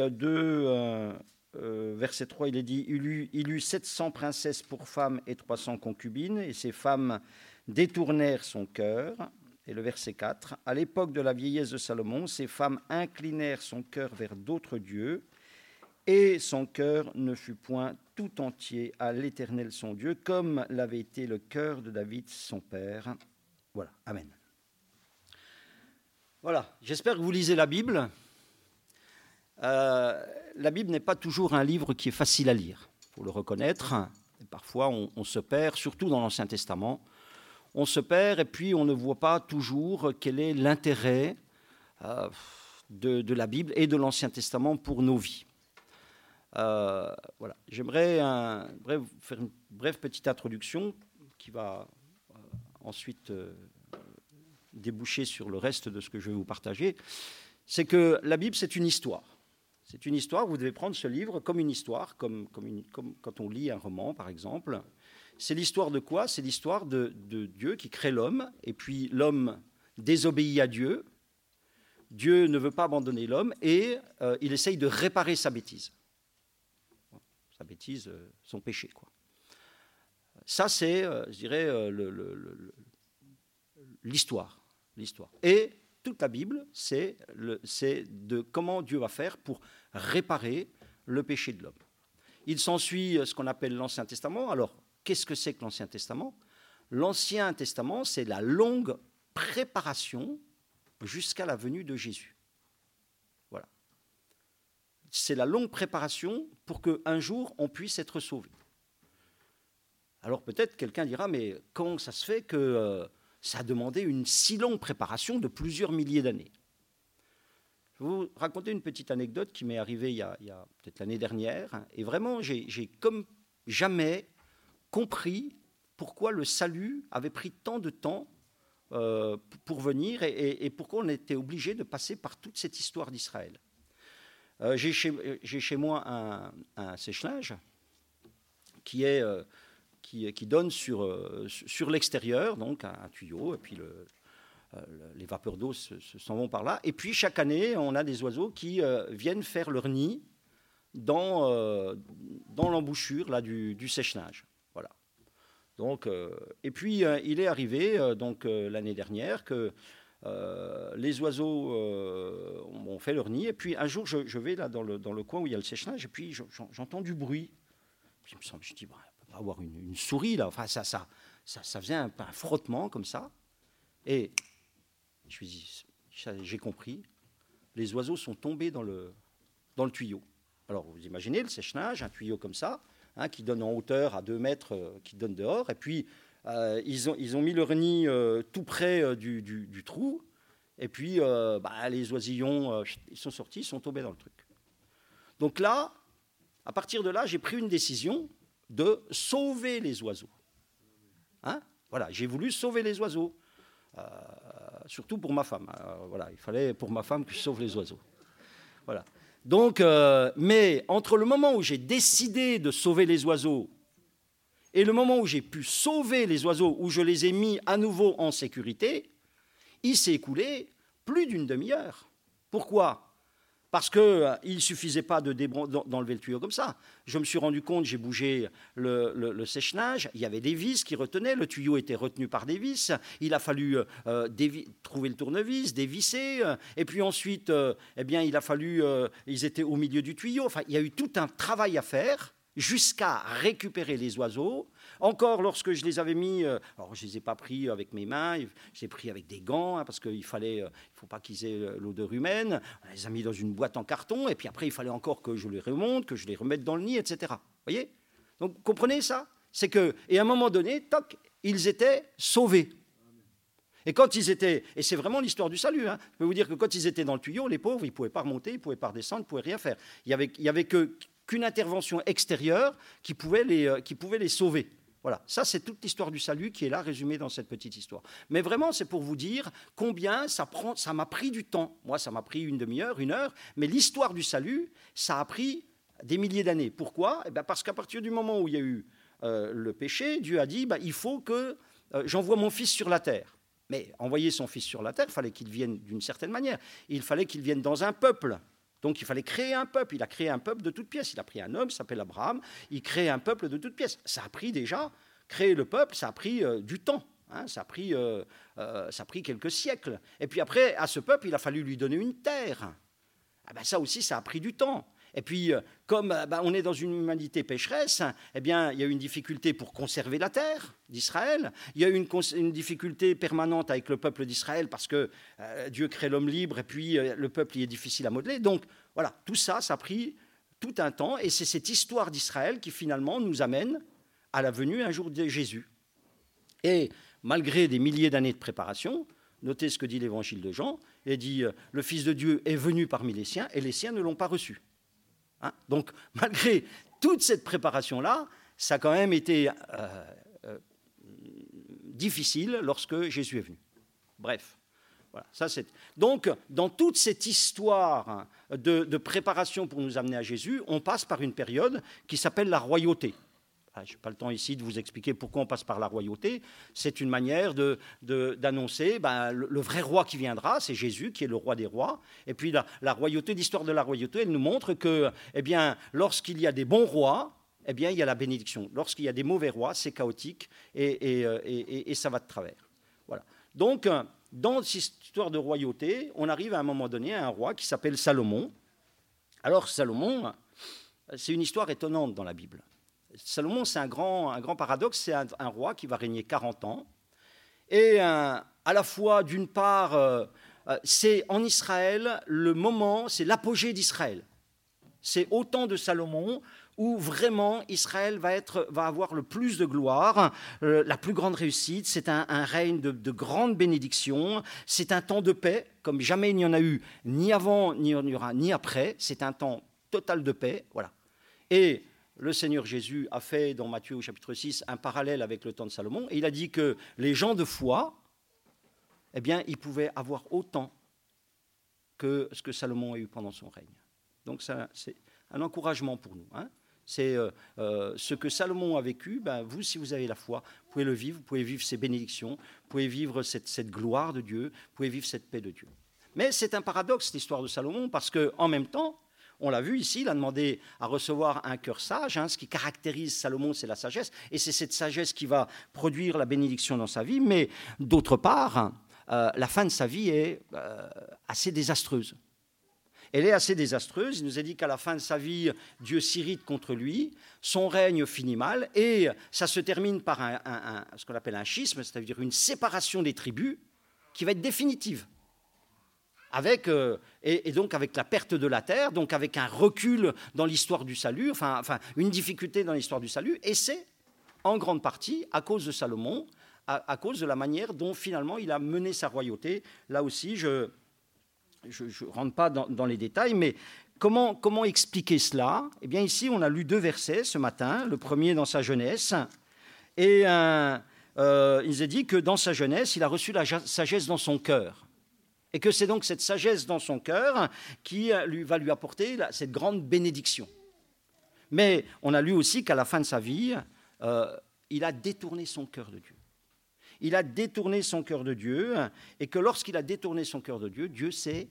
2, verset 3, il est dit il eut, il eut 700 princesses pour femmes et 300 concubines, et ces femmes détournèrent son cœur. Et le verset 4, à l'époque de la vieillesse de Salomon, ces femmes inclinèrent son cœur vers d'autres dieux, et son cœur ne fut point tout entier à l'Éternel son Dieu, comme l'avait été le cœur de David son père. Voilà, Amen. Voilà, j'espère que vous lisez la Bible. Euh, la Bible n'est pas toujours un livre qui est facile à lire, faut le reconnaître. parfois, on, se perd, surtout dans l'Ancien Testament. On se perd et puis on ne voit pas toujours quel est l'intérêt euh, de, la Bible et de l'Ancien Testament pour nos vies. Euh, voilà. J'aimerais faire une brève petite introduction qui va ensuite déboucher sur le reste de ce que je vais vous partager. C'est que la Bible, c'est une histoire. C'est une histoire, vous devez prendre ce livre comme une histoire, comme, quand on lit un roman, par exemple. C'est l'histoire de quoi? C'est l'histoire de, Dieu qui crée l'homme, et puis l'homme désobéit à Dieu. Dieu ne veut pas abandonner l'homme, et il essaye de réparer sa bêtise sa bêtise, euh, son péché. Quoi. Ça, c'est, euh, je dirais, euh, l'histoire. l'histoire. Et toute la Bible, c'est, de comment Dieu va faire pour réparer le péché de l'homme. Il s'ensuit ce qu'on appelle l'Ancien Testament. Alors, qu'est-ce que c'est que l'Ancien Testament? L'Ancien Testament, c'est la longue préparation jusqu'à la venue de Jésus c'est la longue préparation pour qu'un jour on puisse être sauvé. Alors peut-être quelqu'un dira, mais comment ça se fait que euh, ça a demandé une si longue préparation de plusieurs milliers d'années Je vais vous raconter une petite anecdote qui m'est arrivée il y a, peut-être l'année dernière, et vraiment j'ai comme jamais compris pourquoi le salut avait pris tant de temps euh, pour venir et pourquoi on était obligé de passer par toute cette histoire d'Israël. Euh, j'ai chez, moi un, un sèche qui, est, euh, qui, donne sur, euh, sur l'extérieur, donc un, tuyau, et puis le, les vapeurs d'eau s'en vont par là. Et puis chaque année, on a des oiseaux qui viennent faire leur nid dans, dans l'embouchure là, du, du sèche-nage. Voilà. Donc, et puis il est arrivé donc l'année dernière que euh, les oiseaux euh, ont fait leur nid. Et puis un jour, je, vais là dans le, dans le, coin où il y a le séchage, et puis j'entends du bruit. Puis je me semble, je dis, bah, avoir une, souris là. Enfin, ça, ça, ça, ça faisait un, frottement comme ça. Et je me dis, j'ai compris. Les oiseaux sont tombés dans le, dans le tuyau. Alors, vous imaginez le sèche-nage, un tuyau comme ça, hein, qui donne en hauteur à 2 mètres, euh, qui donne dehors. Et puis, euh, ils, ont, ils, ont, mis leur nid euh, tout près du, du, trou. Et puis, bah, les oisillons, ils sont sortis, ils sont tombés dans le truc. Donc là, à partir de là, j'ai pris une décision de sauver les oiseaux. Hein? Voilà, j'ai voulu sauver les oiseaux. surtout pour ma femme. voilà, il fallait pour ma femme que je sauve les oiseaux. Voilà. Donc, mais entre le moment où j'ai décidé de sauver les oiseaux et le moment où j'ai pu sauver les oiseaux, où je les ai mis à nouveau en sécurité, il s'est écoulé plus d'une demi-heure. Pourquoi? Parce qu'il euh, ne suffisait pas d'enlever le tuyau comme ça. Je me suis rendu compte, j'ai bougé le, le, il y avait des vis qui retenaient, le tuyau était retenu par des vis, il a fallu euh, trouver le tournevis, dévisser, euh, et puis ensuite, eh bien, il a fallu, ils étaient au milieu du tuyau, enfin, il y a eu tout un travail à faire jusqu'à récupérer les oiseaux. Encore lorsque je les avais mis, euh, alors je ne les ai pas pris avec mes mains, je les ai pris avec des gants, hein, parce qu'il fallait, euh, il faut pas qu'ils aient euh, l'odeur humaine. On les a mis dans une boîte en carton, et puis après il fallait encore que je les remonte, que je les remette dans le nid, etc. voyez? Donc comprenez ça? C'est que, et à un moment donné, toc, ils étaient sauvés. Et quand ils étaient, et c'est vraiment l'histoire du salut, hein, je peux vous dire que quand ils étaient dans le tuyau, les pauvres, ils ne pouvaient pas remonter, ils ne pouvaient pas redescendre, ils ne pouvaient rien faire. Il n'y avait, qu'une intervention extérieure qui qui pouvait les sauver. Voilà, ça c'est toute l'histoire du salut qui est là résumée dans cette petite histoire. Mais vraiment, c'est pour vous dire combien ça prend, ça m'a pris du temps. Moi, ça m'a pris une demi-heure, une heure, mais l'histoire du salut, ça a pris des milliers d'années. Pourquoi? Eh bien Parce qu'à partir du moment où il y a eu euh, le péché, Dieu a dit bah, il faut que euh, j'envoie mon fils sur la terre. Mais envoyer son fils sur la terre, il fallait qu'il vienne d'une certaine manière. Il fallait qu'il vienne dans un peuple. Donc il fallait créer un peuple. Il a créé un peuple de toutes pièces. Il a pris un homme s'appelle Abraham. Il crée un peuple de toutes pièces. Ça a pris déjà, créer le peuple, ça a pris euh, du temps. Hein. ça, a pris, euh, euh, ça a pris quelques siècles. Et puis après, à ce peuple, il a fallu lui donner une terre. Ah ben ça aussi, ça a pris du temps. Et puis, euh, comme euh, bah, on est dans une humanité pécheresse, eh bien, il y a une difficulté pour conserver la terre d'Israël. Il y a une, une, difficulté permanente avec le peuple d'Israël parce que euh, Dieu crée l'homme libre et puis le peuple il est difficile à modeler. Donc, voilà, tout ça, ça a pris tout un temps et c'est cette histoire d'Israël qui finalement nous amène à la venue un jour de Jésus. Et malgré des milliers d'années de préparation, notez ce que dit l'évangile de Jean, il dit, le Fils de Dieu est venu parmi les siens et les siens ne l'ont pas reçu. Hein? Donc, malgré toute cette préparation-là, ça a quand même été euh, euh, difficile lorsque Jésus est venu. Bref. Voilà, ça Donc, dans toute cette histoire de, préparation pour nous amener à Jésus, on passe par une période qui s'appelle la royauté. Ah, je n'ai pas le temps ici de vous expliquer pourquoi on passe par la royauté. C'est une manière d'annoncer de, ben, le, vrai roi qui viendra, c'est Jésus qui est le roi des rois. Et puis la, royauté, l'histoire de la royauté, elle nous montre que, eh lorsqu'il y a des bons rois, eh bien, il y a la bénédiction. Lorsqu'il y a des mauvais rois, c'est chaotique et, et, et, ça va de travers. Voilà. Donc, dans cette histoire de royauté, on arrive à un moment donné à un roi qui s'appelle Salomon. Alors, Salomon, c'est une histoire étonnante dans la Bible. Salomon, c'est un grand, un grand paradoxe, c'est un, roi qui va régner 40 ans. Et à la fois, d'une part, euh, euh, c'est en Israël le moment, c'est l'apogée d'Israël. C'est au temps de Salomon où vraiment Israël va, être, va avoir le plus de gloire, euh, la plus grande réussite. C'est un, règne de, de, grande bénédiction. C'est un temps de paix, comme jamais il n'y en a eu, ni avant, ni n'y aura, ni après. C'est un temps total de paix. Voilà. Et le Seigneur Jésus a fait dans Matthieu au chapitre 6 un parallèle avec le temps de Salomon, et il a dit que les gens de foi, eh bien, ils pouvaient avoir autant que ce que Salomon a eu pendant son règne. Donc c'est un encouragement pour nous. Hein. C'est euh, euh, ce que Salomon a vécu, ben, vous, si vous avez la foi, vous pouvez le vivre, vous pouvez vivre ces bénédictions, vous pouvez vivre cette, cette gloire de Dieu, vous pouvez vivre cette paix de Dieu. Mais c'est un paradoxe, cette histoire de Salomon, parce qu'en même temps, on l'a vu ici, il a demandé à recevoir un cœur sage. Hein. ce qui caractérise Salomon, c'est la sagesse. Et c'est cette sagesse qui va produire la bénédiction dans sa vie. Mais d'autre part, euh, la fin de sa vie est euh, assez désastreuse. Elle est assez désastreuse. Il nous a dit qu'à la fin de sa vie, Dieu s'irrite contre lui, son règne finit mal, et ça se termine par ce qu'on appelle un schisme, c'est-à-dire une séparation des tribus qui va être définitive avec, euh, et, donc avec la perte de la terre, donc avec un recul dans l'histoire du salut, enfin, une difficulté dans l'histoire du salut, et c'est en grande partie à cause de Salomon, à, cause de la manière dont finalement il a mené sa royauté. Là aussi, je ne rentre pas dans, les détails, mais comment, comment expliquer cela? Eh bien ici, on a lu deux versets ce matin, le premier dans sa jeunesse, et euh, il a dit que dans sa jeunesse, il a reçu la sagesse dans son cœur. Et que c'est donc cette sagesse dans son cœur qui euh, lui, va lui apporter cette grande bénédiction. Mais on a lu aussi qu'à la fin de sa vie, euh, il a détourné son cœur de Dieu. Il a détourné son cœur de Dieu, et que lorsqu'il a détourné son cœur de Dieu, Dieu s'est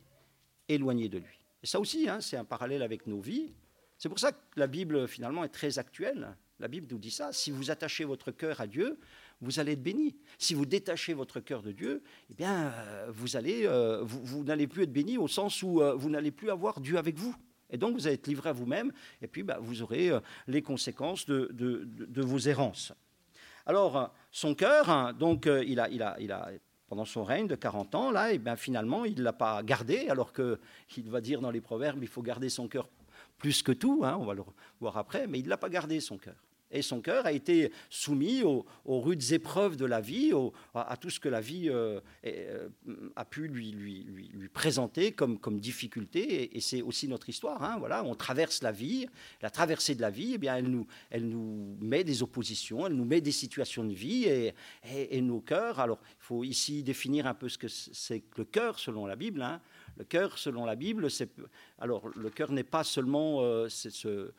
éloigné de lui. Et ça aussi, hein, c'est un parallèle avec nos vies. C'est pour ça que la Bible, finalement, est très actuelle. La Bible nous dit ça. Si vous attachez votre cœur à Dieu, vous allez être béni. Si vous détachez votre cœur de Dieu, eh bien, euh, euh, vous, n'allez plus être béni au sens où euh, vous n'allez plus avoir Dieu avec vous. Et donc, vous allez être livré à vous-même, et puis bah, vous aurez les conséquences de, vos errances. Alors, son cœur, hein, donc, il a, il a, il a pendant son règne de 40 ans, là, et bien finalement, il ne l'a pas gardé, alors qu'il va dire dans les proverbes, il faut garder son cœur plus que tout, hein, on va le voir après, mais il ne l'a pas gardé, son cœur. Et son cœur a été soumis aux, rudes épreuves de la vie, à, tout ce que la vie euh, euh, a pu lui, présenter comme, difficulté. Et, c'est aussi notre histoire. Hein, voilà, on traverse la vie, la traversée de la vie, eh bien, elle, nous, elle nous met des oppositions, elle nous met des situations de vie et, et, nos cœurs. Alors, il faut ici définir un peu ce que c'est que le cœur selon la Bible. Hein. Le cœur, selon la Bible, c'est alors le cœur n'est pas seulement euh, euh,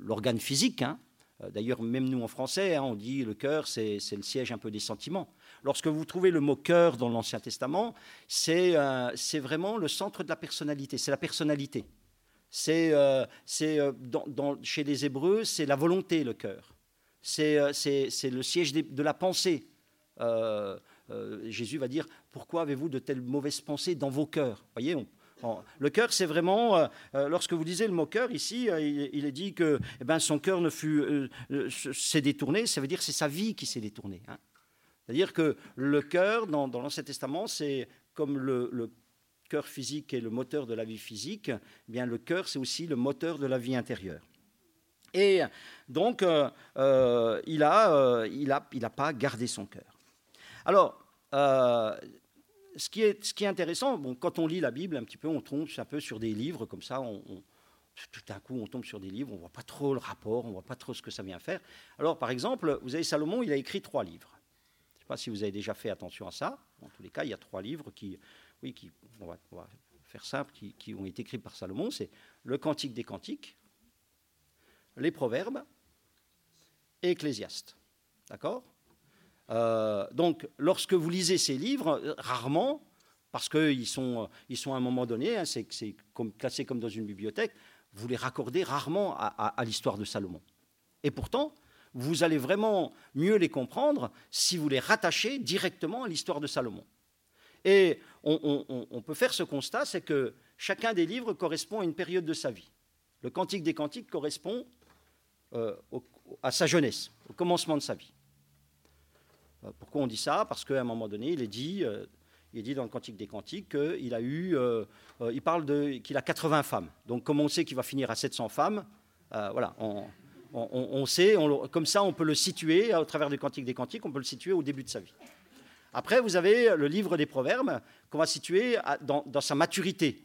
l'organe physique. Hein. Euh, d'ailleurs, même nous en français, hein, on dit le cœur, c'est le siège un peu des sentiments. Lorsque vous trouvez le mot cœur dans l'Ancien Testament, c'est vraiment le centre de la personnalité, c'est la personnalité. C'est chez les Hébreux, c'est la volonté, le cœur. C'est le siège de la pensée. Jésus va dire Pourquoi avez-vous de telles mauvaises pensées dans vos cœurs? Voyez, le cœur, c'est vraiment, euh, euh, lorsque vous lisez le mot cœur ici, euh, il, est dit que eh ben, son cœur s'est détourné, ça veut dire que c'est sa vie qui s'est détournée. Hein. C'est-à-dire que le cœur, dans, l'Ancien Testament, c'est comme le, cœur physique est le moteur de la vie physique, eh bien le cœur, c'est aussi le moteur de la vie intérieure. Et donc, il n'a pas gardé son cœur. Alors, ce qui, est, intéressant, bon, quand on lit la Bible un petit peu, on tombe un peu sur des livres comme ça, on, tout d'un coup on tombe sur des livres, on ne voit pas trop le rapport, on ne voit pas trop ce que ça vient faire. Alors par exemple, vous avez Salomon, il a écrit trois livres. Je ne sais pas si vous avez déjà fait attention à ça. En tous les cas, il y a trois livres qui, oui, qui, on va, faire simple, qui, qui, ont été écrits par Salomon. C'est le Cantique des Cantiques, les Proverbes et Ecclésiaste. D'accord? Euh, donc, lorsque vous lisez ces livres, rarement, parce qu'ils sont, ils sont à un moment donné, hein, c'est comme, comme dans une bibliothèque, vous les raccordez rarement à, l'histoire de Salomon. Et pourtant, vous allez vraiment mieux les comprendre si vous les rattachez directement à l'histoire de Salomon. Et on, peut faire ce constat, c'est que chacun des livres correspond à une période de sa vie. Le Cantique des Cantiques correspond euh, à sa jeunesse, au commencement de sa vie. Euh, pourquoi on dit ça? Parce qu'à un moment donné, il est dit, euh, il est dit dans le Cantique des Cantiques qu'il a eu, euh, il parle de qu'il a 80 femmes. Donc, comme on sait qu'il va finir à 700 femmes, voilà, on, sait, comme ça, on peut le situer au travers du Cantique des Cantiques, on peut le situer au début de sa vie. Après, vous avez le livre des Proverbes qu'on va situer dans, dans sa maturité,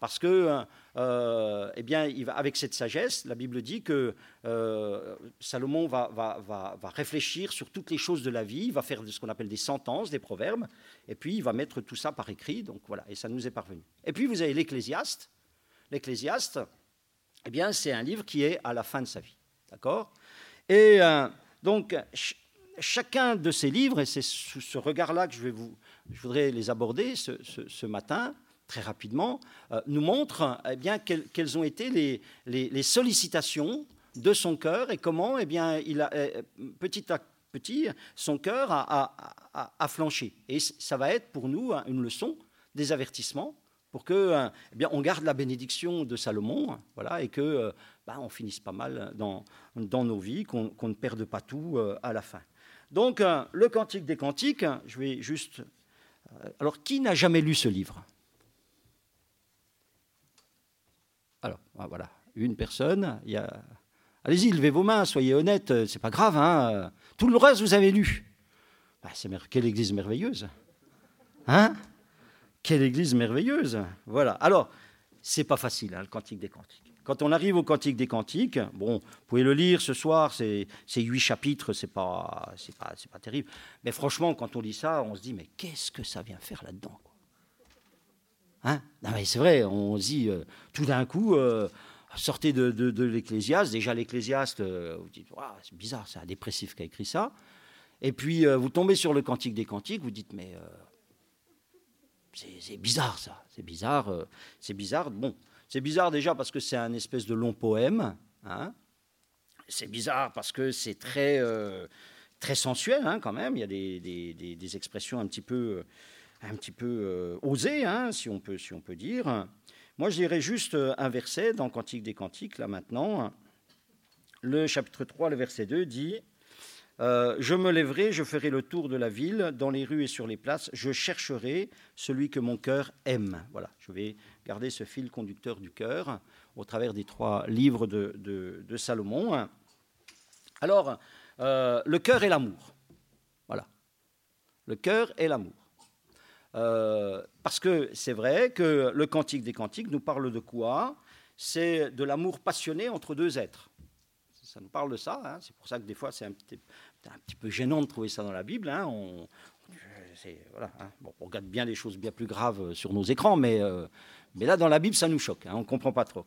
parce que, euh, eh bien, avec cette sagesse, la Bible dit que euh, Salomon va, réfléchir sur toutes les choses de la vie, il va faire ce qu'on appelle des sentences, des proverbes, et puis il va mettre tout ça par écrit, donc voilà, et ça nous est parvenu. Et puis vous avez l'Ecclésiaste. L'Ecclésiaste, eh bien, c'est un livre qui est à la fin de sa vie, d'accord? Et euh, donc, chacun de ces livres, et c'est sous ce regard-là que je, vais vous, je voudrais les aborder ce matin, très rapidement, euh, nous montre eh bien, quelles, ont été les, sollicitations de son cœur et comment eh bien, il eh, petit à petit son cœur a, flanché. Et ça va être pour nous hein, une leçon, des avertissements pour que euh, eh bien, on garde la bénédiction de Salomon, et que euh, bah, on finisse pas mal dans nos vies, qu'on ne perde pas tout à la fin. Donc, le Cantique des Cantiques, je vais juste. alors, qui n'a jamais lu ce livre? Alors, ah, voilà, une personne. Il y a... Allez-y, levez vos mains, soyez honnêtes, euh, c'est pas grave. Hein Tout le reste, vous avez lu. Bah, c'est Quelle église merveilleuse Hein Quelle église merveilleuse Voilà. Alors, c'est pas facile, hein, le Cantique des Cantiques. Quand on arrive au Cantique des Cantiques, bon, vous pouvez le lire ce soir, c'est huit chapitres, c'est pas, pas terrible. Mais franchement, quand on lit ça, on se dit, mais qu'est-ce que ça vient faire là-dedans Hein? C'est vrai, on dit euh, tout d'un coup, euh, sortez de, de, l'Ecclésiaste. Déjà, l'Ecclésiaste, euh, vous dites, c'est bizarre, c'est un dépressif qui a écrit ça. Et puis, vous tombez sur le Cantique des Cantiques, vous dites, mais c'est bizarre ça, c'est bizarre, c'est bizarre. Bon, c'est bizarre déjà parce que c'est un espèce de long poème. Hein c'est bizarre parce que c'est très, très sensuel hein, quand même. Il y a des, des expressions un petit peu un petit peu euh, osé, hein, si, on peut, dire. Moi, je dirais juste euh, un verset dans Cantique des Cantiques, là maintenant. Le chapitre 3, le verset 2 dit euh, Je me lèverai, je ferai le tour de la ville, dans les rues et sur les places, je chercherai celui que mon cœur aime. Voilà, je vais garder ce fil conducteur du cœur au travers des trois livres de, de, Salomon. Alors, le cœur et l'amour. Voilà. Le cœur et l'amour. Euh, parce que c'est vrai que le Cantique des Cantiques nous parle de quoi? C'est de l'amour passionné entre deux êtres. Ça nous parle de ça. Hein. c'est pour ça que des fois, c'est un, petit peu gênant de trouver ça dans la Bible. Hein. on, voilà, hein. on regarde bien des choses bien plus graves sur nos écrans, mais, euh, là, dans la Bible, ça nous choque. on ne comprend pas trop.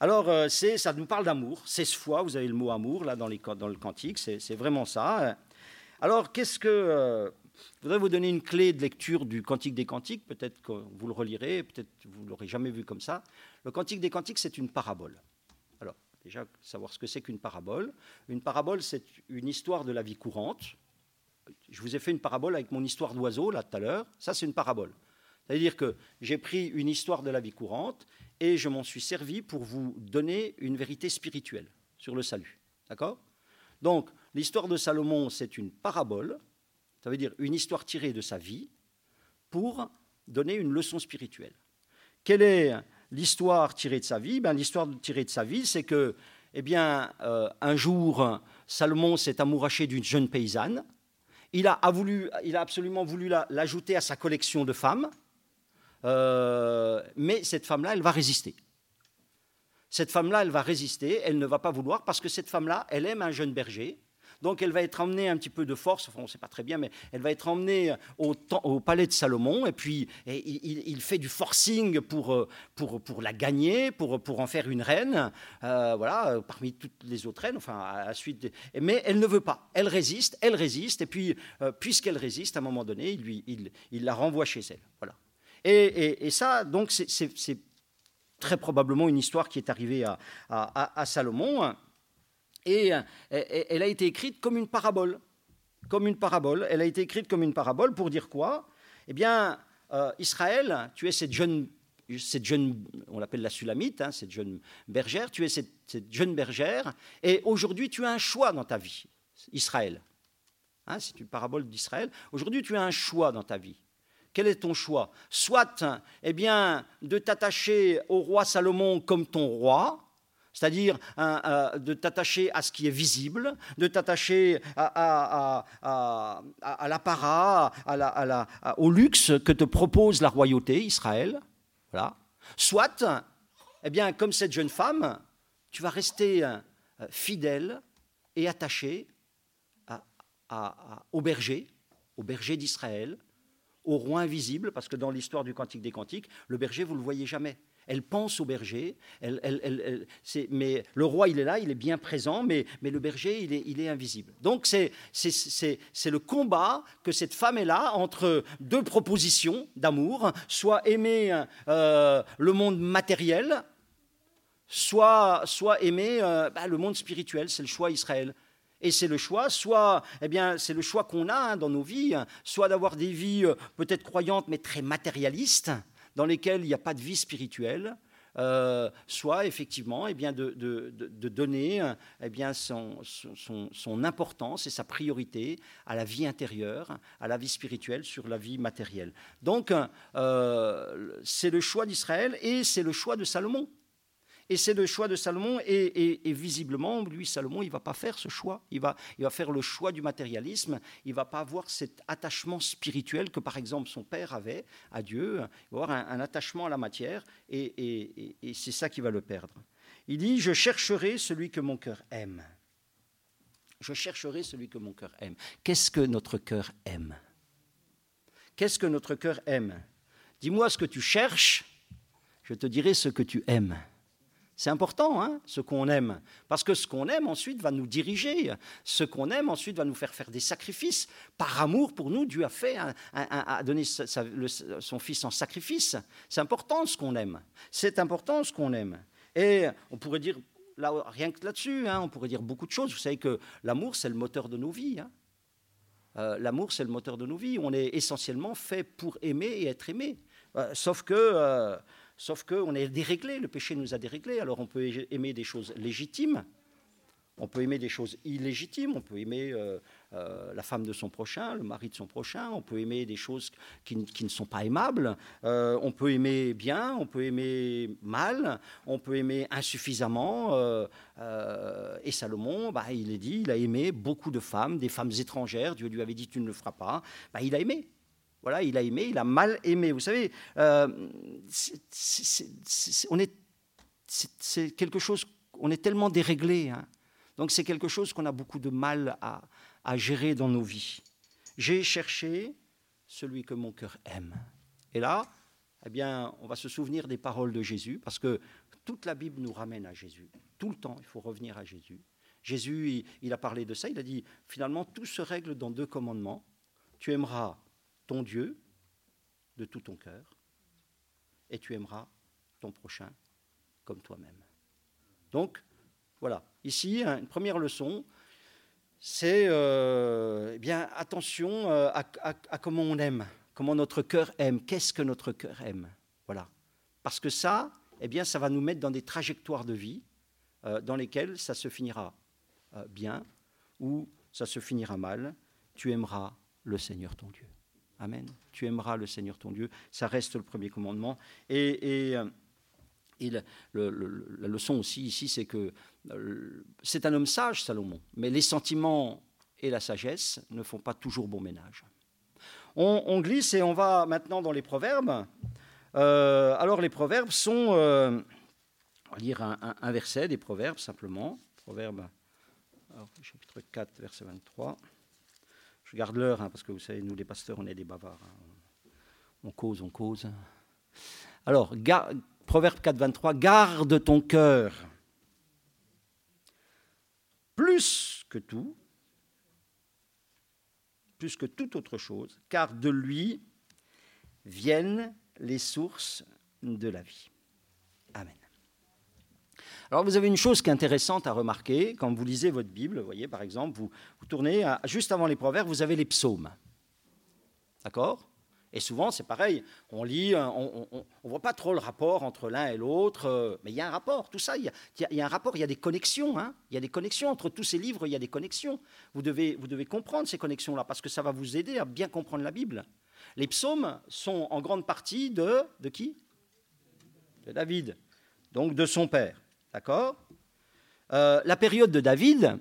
Alors, euh, ça nous parle d'amour. 16 fois, vous avez le mot amour là dans le cantique, c'est, vraiment ça. Alors, qu'est-ce que. Je voudrais vous donner une clé de lecture du Cantique des Cantiques. Peut-être que vous le relirez, peut-être que vous ne l'aurez jamais vu comme ça. Le Cantique des Cantiques, c'est une parabole. Alors, déjà, savoir ce que c'est qu'une parabole. Une parabole, c'est une histoire de la vie courante. Je vous ai fait une parabole avec mon histoire d'oiseau, là, tout à l'heure. Ça, c'est une parabole. C'est-à-dire que j'ai pris une histoire de la vie courante et je m'en suis servi pour vous donner une vérité spirituelle sur le salut. D'accord? Donc, l'histoire de Salomon, c'est une parabole, ça veut dire une histoire tirée de sa vie pour donner une leçon spirituelle. Quelle est l'histoire tirée de sa vie? Ben, L'histoire tirée de sa vie, c'est que, eh bien, euh, un jour, Salomon s'est amouraché d'une jeune paysanne. Il a, absolument voulu l'ajouter à sa collection de femmes. Euh, mais cette femme-là, elle va résister. Cette femme-là, elle va résister, elle ne va pas vouloir, parce que cette femme-là, elle aime un jeune berger. Donc elle va être emmenée un petit peu de force, enfin on ne sait pas très bien, mais elle va être emmenée au, au palais de Salomon, et puis il, fait du forcing pour, euh, la gagner, pour, en faire une reine, euh, voilà, parmi toutes les autres reines, enfin à suite. Mais elle ne veut pas, elle résiste, elle résiste, et puis puisqu'elle résiste, à un moment donné, il, la renvoie chez elle. Voilà. Et, ça, donc, c'est très probablement une histoire qui est arrivée à, Salomon. Et, elle a été écrite comme une parabole. Comme une parabole. Elle a été écrite comme une parabole pour dire quoi? Eh bien, euh, Israël, tu es cette jeune, cette jeune on l'appelle la Sulamite, hein, cette jeune bergère, tu es cette, cette jeune bergère, et aujourd'hui tu as un choix dans ta vie, Israël. Hein, c'est une parabole d'Israël. Aujourd'hui tu as un choix dans ta vie. Quel est ton choix? Soit eh bien, de t'attacher au roi Salomon comme ton roi, c'est-à-dire de t'attacher à ce qui est visible, de t'attacher à, l'apparat, au luxe que te propose la royauté, Israël. Voilà. Soit, eh bien, comme cette jeune femme, tu vas rester euh, fidèle et attaché au berger, au berger d'Israël, au roi invisible, parce que dans l'histoire du Cantique des Cantiques, le berger, vous ne le voyez jamais. Elle pense au berger, mais le roi, il est là, il est bien présent, mais, le berger, il est, invisible. Donc c'est le combat que cette femme est là entre deux propositions d'amour, soit aimer euh, le monde matériel, soit, soit aimer euh, bah, le monde spirituel, c'est le choix Israël. Et c'est le choix, soit, eh bien, c'est le choix qu'on a hein, dans nos vies, soit d'avoir des vies euh, peut-être croyantes mais très matérialistes, dans lesquelles il n'y a pas de vie spirituelle, euh, soit effectivement eh bien, de, donner eh bien, son, importance et sa priorité à la vie intérieure, à la vie spirituelle sur la vie matérielle. Donc, euh, c'est le choix d'Israël et c'est le choix de Salomon. Et c'est le choix de Salomon. Et, visiblement, lui, Salomon, il va pas faire ce choix. Il va, il va faire le choix du matérialisme. Il va pas avoir cet attachement spirituel que, par exemple, son père avait à Dieu. Il va avoir un, attachement à la matière. Et, et c'est ça qui va le perdre. Il dit, je chercherai celui que mon cœur aime. Je chercherai celui que mon cœur aime. Qu'est-ce que notre cœur aime? Qu'est-ce que notre cœur aime? Dis-moi ce que tu cherches, je te dirai ce que tu aimes. C'est important, hein, ce qu'on aime. Parce que ce qu'on aime ensuite va nous diriger. Ce qu'on aime ensuite va nous faire faire des sacrifices. Par amour pour nous, Dieu a fait, a donné son Fils en sacrifice. C'est important ce qu'on aime. C'est important ce qu'on aime. Et on pourrait dire, là, rien que là-dessus, hein, on pourrait dire beaucoup de choses. Vous savez que l'amour, c'est le moteur de nos vies. Hein. Euh, l'amour, c'est le moteur de nos vies. On est essentiellement fait pour aimer et être aimé. Euh, sauf que... Euh, Sauf qu'on est déréglé, le péché nous a déréglés. Alors on peut aimer des choses légitimes, on peut aimer des choses illégitimes, on peut aimer euh, euh, la femme de son prochain, le mari de son prochain, on peut aimer des choses qui, ne sont pas aimables, euh, on peut aimer bien, on peut aimer mal, on peut aimer insuffisamment. et Salomon, bah, il est dit, il a aimé beaucoup de femmes, des femmes étrangères, Dieu lui avait dit tu ne le feras pas, bah, il a aimé. Voilà, il a aimé, il a mal aimé. Vous savez, euh, c'est quelque chose, on est tellement déréglé. Hein. Donc c'est quelque chose qu'on a beaucoup de mal à, à gérer dans nos vies. J'ai cherché celui que mon cœur aime. Et là, eh bien, on va se souvenir des paroles de Jésus, parce que Toute la Bible nous ramène à Jésus. Tout le temps, il faut revenir à Jésus. Jésus, il, a parlé de ça, il a dit, finalement, tout se règle dans deux commandements. Tu aimeras ton Dieu de tout ton cœur et tu aimeras ton prochain comme toi-même. Donc, voilà. Ici, une première leçon, c'est euh, eh bien attention euh, à, comment on aime, comment notre cœur aime, qu'est-ce que notre cœur aime? Voilà. Parce que ça, eh bien, ça va nous mettre dans des trajectoires de vie euh, dans lesquelles ça se finira bien ou ça se finira mal. Tu aimeras le Seigneur ton Dieu. Amen. Tu aimeras le Seigneur ton Dieu. Ça reste le premier commandement. Et, la leçon aussi ici, c'est que c'est un homme sage, Salomon, mais les sentiments et la sagesse ne font pas toujours bon ménage. On, glisse et on va maintenant dans les proverbes. Euh, alors les proverbes sont, euh, on va lire un, verset des proverbes simplement. Proverbe, chapitre 4, verset 23. Je garde l'heure, hein, parce que vous savez, nous les pasteurs, on est des bavards. Hein. On cause, on cause. Alors, Proverbe 4, 23, garde ton cœur plus que tout, plus que toute autre chose, car de lui viennent les sources de la vie. Alors vous avez une chose qui est intéressante à remarquer quand vous lisez votre Bible, vous voyez par exemple, vous, tournez juste avant les proverbes, vous avez les psaumes. D'accord? Et souvent, c'est pareil, on lit, on ne voit pas trop le rapport entre l'un et l'autre, euh, mais il y a un rapport, tout ça, il y a, un rapport, il y a des connexions, hein. il y a des connexions entre tous ces livres, il y a des connexions. Vous devez, comprendre ces connexions-là, parce que ça va vous aider à bien comprendre la Bible. Les psaumes sont en grande partie de qui? De David, donc de son père, d'accord? Euh, La période de David,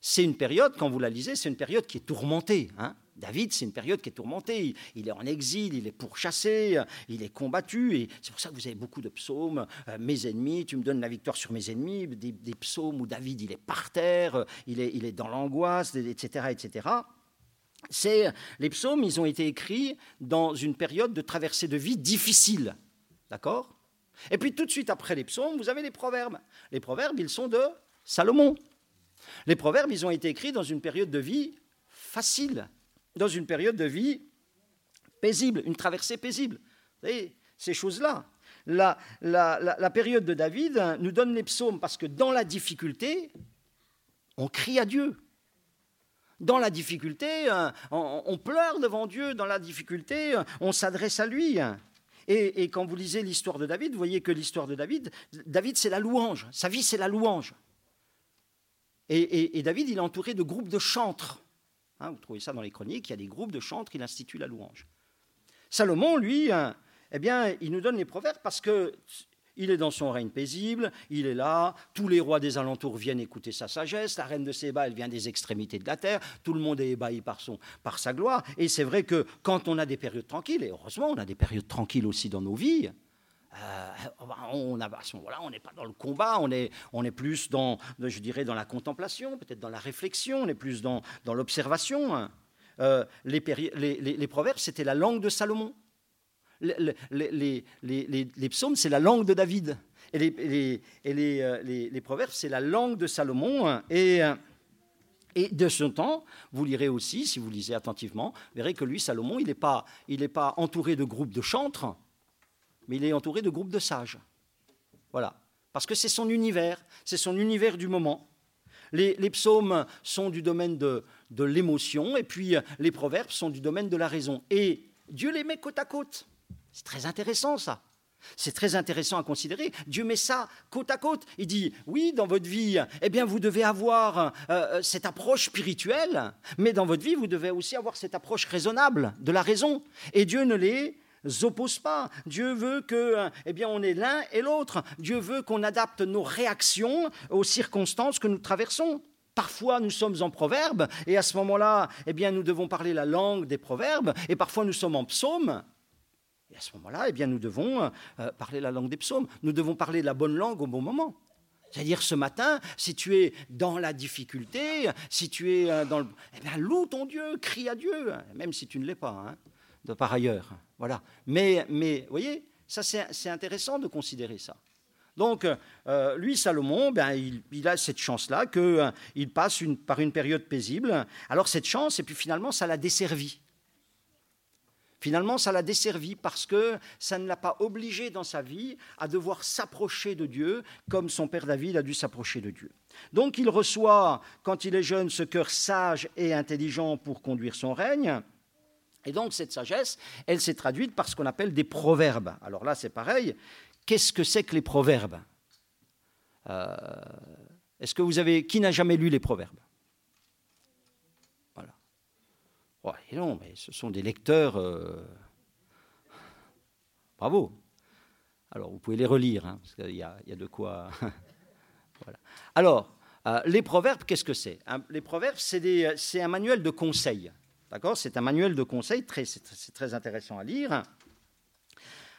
c'est une période, quand vous la lisez, c'est une période qui est tourmentée, hein David, c'est une période qui est tourmentée. Il est en exil, il est pourchassé, il est combattu. Et c'est pour ça que vous avez beaucoup de psaumes. Euh, mes ennemis, tu me donnes la victoire sur mes ennemis. Des, psaumes où David, il est par terre, il est, il est dans l'angoisse, etc., etc. C'est, les psaumes, ils ont été écrits dans une période de traversée de vie difficile. D'accord? Et puis tout de suite après les psaumes, vous avez les proverbes. Les proverbes, ils sont de Salomon. Les proverbes, ils ont été écrits dans une période de vie facile dans une période de vie paisible, une traversée paisible. Vous voyez, ces choses-là. La, période de David nous donne les psaumes parce que dans la difficulté, on crie à Dieu. Dans la difficulté, euh, on, pleure devant Dieu. Dans la difficulté, on s'adresse à lui. Et, quand vous lisez l'histoire de David, vous voyez que l'histoire de David, David, c'est la louange. Sa vie, c'est la louange. Et, David, il est entouré de groupes de chantres. Hein, vous trouvez ça dans les chroniques, il y a des groupes de chantres qui instituent la louange. Salomon, lui, hein, eh bien, il nous donne les proverbes parce que il est dans son règne paisible, il est là, tous les rois des alentours viennent écouter sa sagesse, la reine de Séba, elle vient des extrémités de la terre, tout le monde est ébahi par, son, par sa gloire, et c'est vrai que quand on a des périodes tranquilles, et heureusement on a des périodes tranquilles aussi dans nos vies, euh, on à ce moment-là, on n'est pas dans le combat, on est, on est plus dans, je dirais, dans la contemplation, peut-être dans la réflexion, on est plus dans, dans l'observation. Euh, les, les, proverbes, c'était la langue de Salomon. Les, psaumes, c'est la langue de David. Et les, euh, proverbes, c'est la langue de Salomon. Et, et de ce temps, vous lirez aussi, si vous lisez attentivement, vous verrez que lui, Salomon, il n'est pas, entouré de groupes de chantres, mais il est entouré de groupes de sages. Voilà. Parce que c'est son univers, c'est son univers du moment. Les, psaumes sont du domaine de, de l'émotion, et puis euh, les proverbes sont du domaine de la raison. Et Dieu les met côte à côte. C'est très intéressant ça. C'est très intéressant à considérer. Dieu met ça côte à côte. Il dit, oui, dans votre vie, eh bien, vous devez avoir euh, euh, cette approche spirituelle, mais dans votre vie, vous devez aussi avoir cette approche raisonnable de la raison. Et Dieu ne les oppose pas. Dieu veut que, eh bien, on l'un et l'autre. Dieu veut qu'on adapte nos réactions aux circonstances que nous traversons. Parfois, nous sommes en proverbe, et à ce moment-là, eh bien, nous devons parler la langue des proverbes, et parfois nous sommes en psaume. À ce moment-là, eh bien, nous devons euh, parler la langue des psaumes. Nous devons parler la bonne langue au bon moment. C'est-à-dire ce matin, si tu es dans la difficulté, si tu es euh, dans le... Eh bien, loue ton Dieu, crie à Dieu, même si tu ne l'es pas. Hein de par ailleurs. Voilà. Mais, mais voyez, ça c'est intéressant de considérer ça. Donc, euh, lui, Salomon, ben, il, a cette chance-là, qu'il euh, passe par une période paisible. Alors, cette chance, et puis finalement, ça l'a desservi. Finalement, ça l'a desservi parce que ça ne l'a pas obligé dans sa vie à devoir s'approcher de Dieu comme son père David a dû s'approcher de Dieu. Donc il reçoit, quand il est jeune, ce cœur sage et intelligent pour conduire son règne. Et donc cette sagesse, elle s'est traduite par ce qu'on appelle des proverbes. Alors là, c'est pareil. Qu'est-ce que c'est que les proverbes? Euh, Est-ce que vous avez qui n'a jamais lu les proverbes? Non, mais ce sont des lecteurs. Euh, bravo. Alors, vous pouvez les relire, hein, parce qu'il y, a de quoi. voilà. Alors, euh, les proverbes, qu'est-ce que c'est? Les proverbes, c'est un manuel de conseils. D'accord? C'est un manuel de conseils, c'est très intéressant à lire.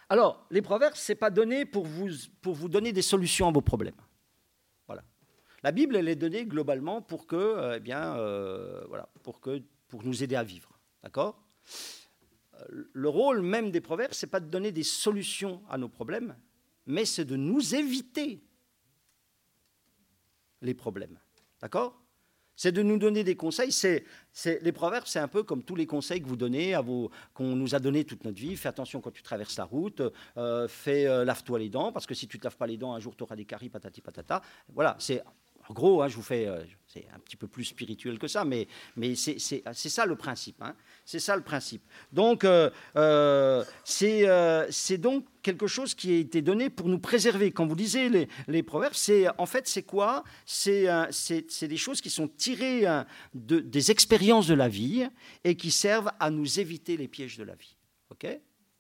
Alors, les proverbes, ce n'est pas donné pour vous, pour vous donner des solutions à vos problèmes. Voilà. La Bible, elle est donnée globalement pour que, euh, eh bien, voilà, pour, que, pour nous aider à vivre. D'accord? Le rôle même des proverbes, ce n'est pas de donner des solutions à nos problèmes, mais c'est de nous éviter les problèmes. D'accord? C'est de nous donner des conseils. C'est, les proverbes, c'est un peu comme tous les conseils que vous donnez à vos, qu'on nous a donnés toute notre vie. Fais attention quand tu traverses la route. Euh, fais, euh, lave-toi les dents parce que si tu te laves pas les dents, un jour tu auras des caries, patati patata. Voilà, c'est gros, hein, je vous fais, euh, c'est un petit peu plus spirituel que ça, mais, mais c'est ça le principe. Hein. C'est ça le principe. Donc, euh, euh, c'est donc quelque chose qui a été donné pour nous préserver. Quand vous lisez les, proverbes, c'est en fait c'est quoi? C'est des choses qui sont tirées de, des expériences de la vie et qui servent à nous éviter les pièges de la vie. ok?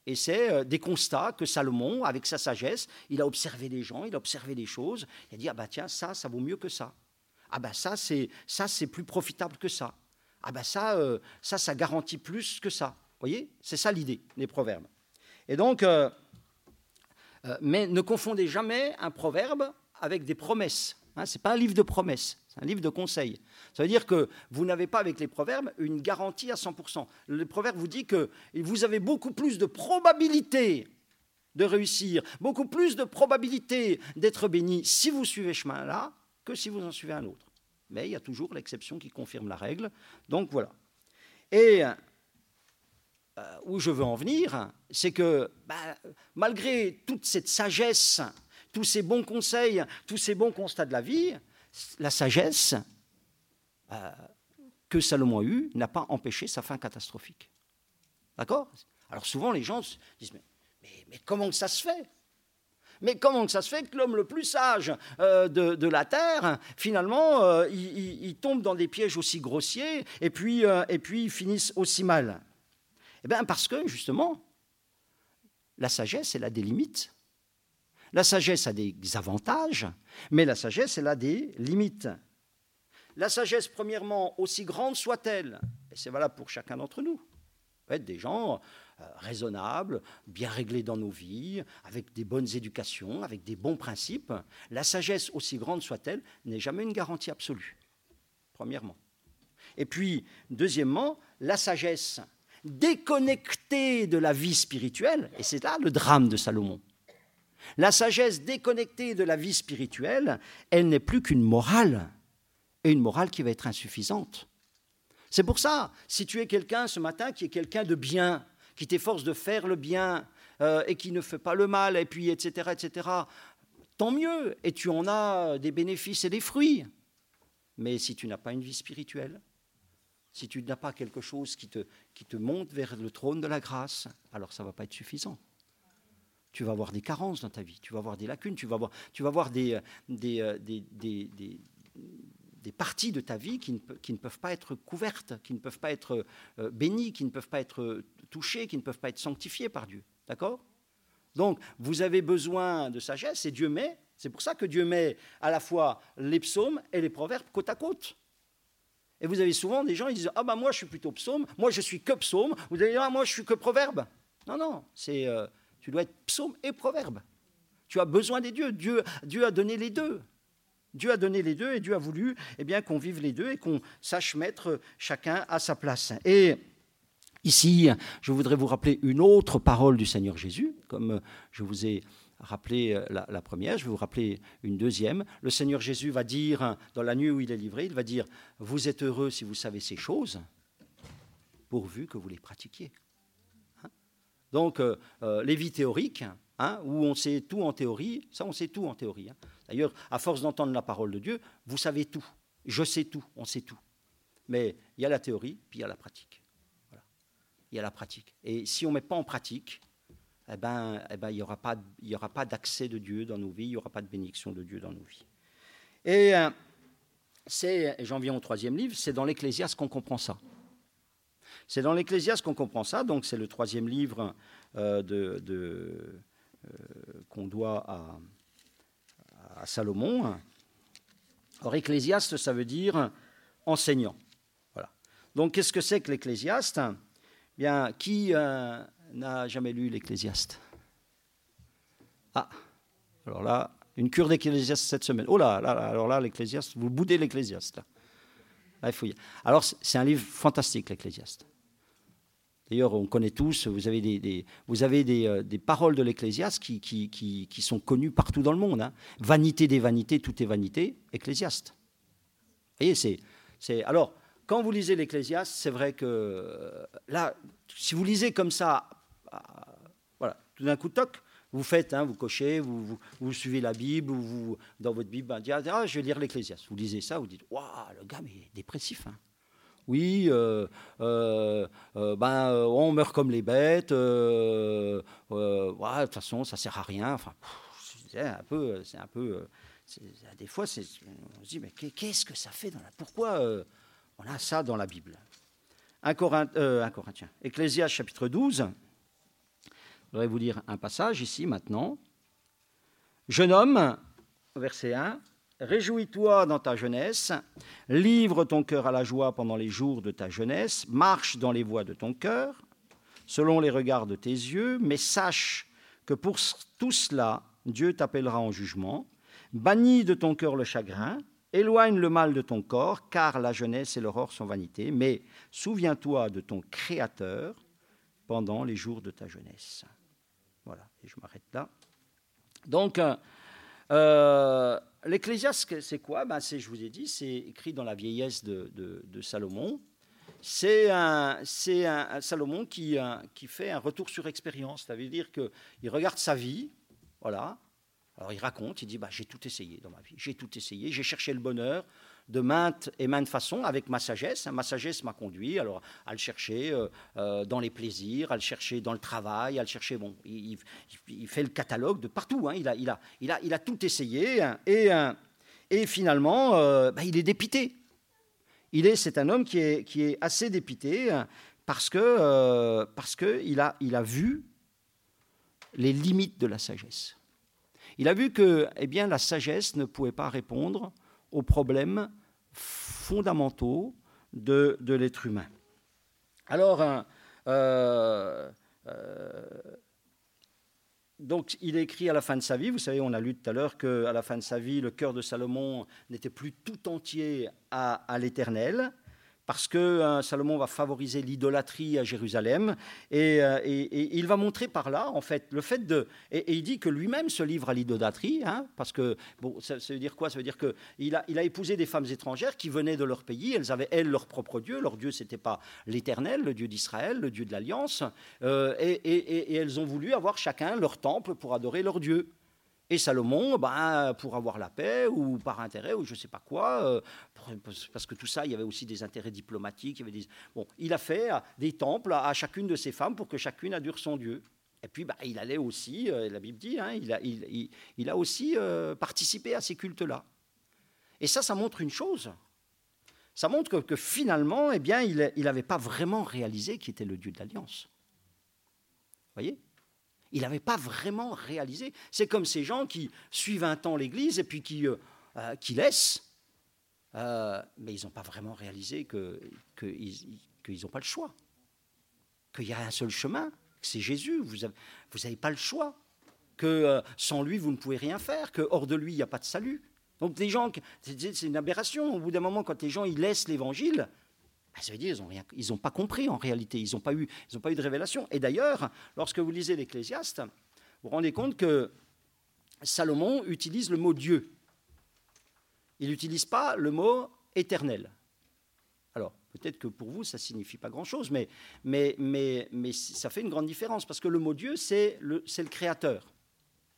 Et c'est euh, des constats que Salomon, avec sa sagesse, il a observé les gens, il a observé les choses, il a dit, ah bah tiens, ça, ça vaut mieux que ça. Ah bah ça, c'est, ça, c'est plus profitable que ça. Ah bah ça, euh, ça, ça garantit plus que ça. Vous voyez C'est ça l'idée, les proverbes. Et donc, euh, mais ne confondez jamais un proverbe avec des promesses. Hein, Ce n'est pas un livre de promesses, c'est un livre de conseils. Ça veut dire que vous n'avez pas avec les proverbes une garantie à 100%. Le proverbe vous dit que vous avez beaucoup plus de probabilité de réussir, beaucoup plus de probabilité d'être béni si vous suivez ce chemin-là que si vous en suivez un autre. Mais il y a toujours l'exception qui confirme la règle. Donc voilà. Et euh, où je veux en venir, c'est que bah, malgré toute cette sagesse tous ces bons conseils, tous ces bons constats de la vie, la sagesse euh, que Salomon a eue n'a pas empêché sa fin catastrophique. D'accord? Alors souvent les gens disent mais, comment ça se fait? Mais comment ça se fait que l'homme le plus sage euh, de, la Terre, finalement, euh, il, tombe dans des pièges aussi grossiers et puis, et puis aussi mal? Eh bien parce que, justement, la sagesse, elle a des limites. La sagesse a des avantages, mais la sagesse, elle a des limites. La sagesse, premièrement, aussi grande soit-elle, et c'est valable pour chacun d'entre nous, être des gens euh, raisonnables, bien réglés dans nos vies, avec des bonnes éducations, avec des bons principes, la sagesse, aussi grande soit-elle, n'est jamais une garantie absolue, premièrement. Et puis, deuxièmement, la sagesse déconnectée de la vie spirituelle, et c'est là le drame de Salomon. La sagesse déconnectée de la vie spirituelle, elle n'est plus qu'une morale, et une morale qui va être insuffisante. C'est pour ça, si tu es quelqu'un ce matin qui est quelqu'un de bien, qui t'efforce de faire le bien euh, et qui ne fait pas le mal, et puis etc., etc., tant mieux, et tu en as des bénéfices et des fruits. Mais si tu n'as pas une vie spirituelle, si tu n'as pas quelque chose qui te, qui te monte vers le trône de la grâce, alors ça ne va pas être suffisant tu vas avoir des carences dans ta vie, tu vas avoir des lacunes, tu vas avoir, tu vas avoir des, euh, euh, des, des, des, des, parties de ta vie qui ne, qui ne, peuvent pas être couvertes, qui ne peuvent pas être euh, bénies, qui ne peuvent pas être touchées, qui ne peuvent pas être sanctifiées par Dieu. D'accord? Donc, vous avez besoin de sagesse et Dieu met, c'est pour ça que Dieu met à la fois les psaumes et les proverbes côte à côte. Et vous avez souvent des gens qui disent Ah ben moi je suis plutôt psaume, moi je suis que psaume, vous allez dire Ah moi je suis que proverbe. Non, non, c'est. Tu dois être psaume et proverbe. Tu as besoin des dieux. Dieu, a donné les deux. Dieu a donné les deux et Dieu a voulu eh bien, qu'on vive les deux et qu'on sache mettre chacun à sa place. Et ici, je voudrais vous rappeler une autre parole du Seigneur Jésus, comme je vous ai rappelé euh, la, première, je vais vous rappeler une deuxième. Le Seigneur Jésus va dire, dans la nuit où il est livré, il va dire, vous êtes heureux si vous savez ces choses, pourvu que vous les pratiquiez. Donc, euh, les vies théoriques, hein, où on sait tout en théorie, ça on sait tout en théorie. Hein. D'ailleurs, à force d'entendre la parole de Dieu, vous savez tout. Je sais tout, on sait tout. Mais il y a la théorie, puis il y a la pratique. Il y a la pratique. Et si on ne met pas en pratique, eh ben, eh ben, il n'y aura pas, pas d'accès de Dieu dans nos vies, il n'y aura pas de bénédiction de Dieu dans nos vies. Et euh, c'est, j'en viens au troisième livre, c'est dans l'Ecclésiaste qu'on comprend ça. C'est dans l'Ecclésiaste qu'on comprend ça, donc c'est le troisième livre euh, euh, qu'on doit à, Salomon. Or, Ecclésiaste, ça veut dire enseignant. Voilà. Donc, qu'est-ce que c'est que l'Ecclésiaste? Bien, qui n'a jamais lu l'Ecclésiaste? Ah, alors là, une cure d'Ecclésiaste cette semaine. Oh là, là, alors là, l'Ecclésiaste, vous boudez l'Ecclésiaste. Alors, c'est un livre fantastique, l'Ecclésiaste. D'ailleurs, on connaît tous, vous avez des, euh, paroles de l'Ecclésiaste qui, sont connues partout dans le monde. Hein. Vanité des vanités, tout est vanité, Ecclésiaste. Vous voyez, c'est. Alors, quand vous lisez l'Ecclésiaste, c'est vrai que euh, là, si vous lisez comme ça voilà, tout d'un coup, toc, vous faites, hein, vous cochez, vous, suivez la Bible, dans votre Bible, ben, ah, je vais lire l'Ecclésiaste. Vous lisez ça, vous dites, waouh, le gars, mais dépressif. Hein. Oui, euh, euh, euh, ben, on meurt comme les bêtes, de toute façon, ça sert à rien. Enfin, un peu, un peu, des fois, on se dit, mais qu'est-ce que ça fait dans la, pourquoi on a ça dans la Bible? 1, Corinthien, Ecclésiaste chapitre 12, je voudrais vous lire un passage ici maintenant. Jeune homme, verset 1, Réjouis-toi dans ta jeunesse, livre ton cœur à la joie pendant les jours de ta jeunesse, marche dans les voies de ton cœur, selon les regards de tes yeux, mais sache que pour tout cela, Dieu t'appellera en jugement. Bannis de ton cœur le chagrin, éloigne le mal de ton corps, car la jeunesse et l'aurore sont vanité, mais souviens-toi de ton Créateur pendant les jours de ta jeunesse. Voilà, et je m'arrête là. Donc, euh, l'Ecclésiaste, c'est quoi? Ben, Je vous ai dit, c'est écrit dans la vieillesse de, Salomon. C'est un, Salomon qui, qui fait un retour sur expérience. Ça veut dire qu'il regarde sa vie, voilà. Alors il raconte, il dit bah, J'ai tout essayé dans ma vie, j'ai tout essayé, j'ai cherché le bonheur, de maintes et maintes façons avec ma sagesse. Ma sagesse m'a conduit alors, à le chercher euh, euh, dans les plaisirs, à le chercher dans le travail, à le chercher. Bon, il, fait le catalogue de partout. Hein. il, a, il, a, il, a, il, a, tout essayé hein. et, euh, et finalement, bah, il est dépité. Il est, c'est un homme qui est, qui est assez dépité hein, parce que parce que il a, il a vu les limites de la sagesse. Il a vu que eh bien, la sagesse ne pouvait pas répondre aux problèmes fondamentaux de, l'être humain. Alors, euh, euh, donc, il écrit à la fin de sa vie, vous savez, on a lu tout à l'heure qu'à la fin de sa vie, le cœur de Salomon n'était plus tout entier à l'Éternel parce que euh, Salomon va favoriser l'idolâtrie à Jérusalem, euh, et, il va montrer par là, en fait, le fait de... Et, il dit que lui-même se livre à l'idolâtrie, hein, parce que, bon, ça, veut dire quoi? Ça veut dire qu'il a, il a épousé des femmes étrangères qui venaient de leur pays, elles avaient, elles, leur propre Dieu, leur Dieu, c'était pas l'Éternel, le Dieu d'Israël, le Dieu de l'Alliance, euh, et, elles ont voulu avoir chacun leur temple pour adorer leur Dieu. Et Salomon, ben, pour avoir la paix ou par intérêt ou je ne sais pas quoi, euh, parce que tout ça, il y avait aussi des intérêts diplomatiques. Il, bon, il a fait euh, des temples à chacune de ses femmes pour que chacune adore son Dieu. Et puis, ben, il allait aussi, euh, la Bible dit, hein, il, a, aussi participé à ces cultes-là. Et ça, ça montre une chose. Ça montre que, finalement, eh bien, il n'avait pas vraiment réalisé qui était le Dieu de l'Alliance. Vous voyez? Il n'avait pas vraiment réalisé. C'est comme ces gens qui suivent un temps l'Église et puis qui, euh, euh, qui laissent, euh, mais ils n'ont pas vraiment réalisé qu'ils que n'ont pas le choix, qu'il y a un seul chemin, c'est Jésus, vous n'avez pas le choix, que sans lui, vous ne pouvez rien faire, que hors de lui, il n'y a pas de salut. Donc des gens, c'est une aberration. Au bout d'un moment, quand les gens ils laissent l'Évangile, bah, ça veut dire qu'ils n'ont pas compris en réalité, ils n'ont pas, eu, pas eu de révélation. Et d'ailleurs, lorsque vous lisez l'Ecclésiaste, vous vous rendez compte que Salomon utilise le mot Dieu. Il n'utilise pas le mot éternel. Alors, peut-être que pour vous, ça ne signifie pas grand-chose, mais, mais, mais, mais, ça fait une grande différence, parce que le mot Dieu, c'est le créateur.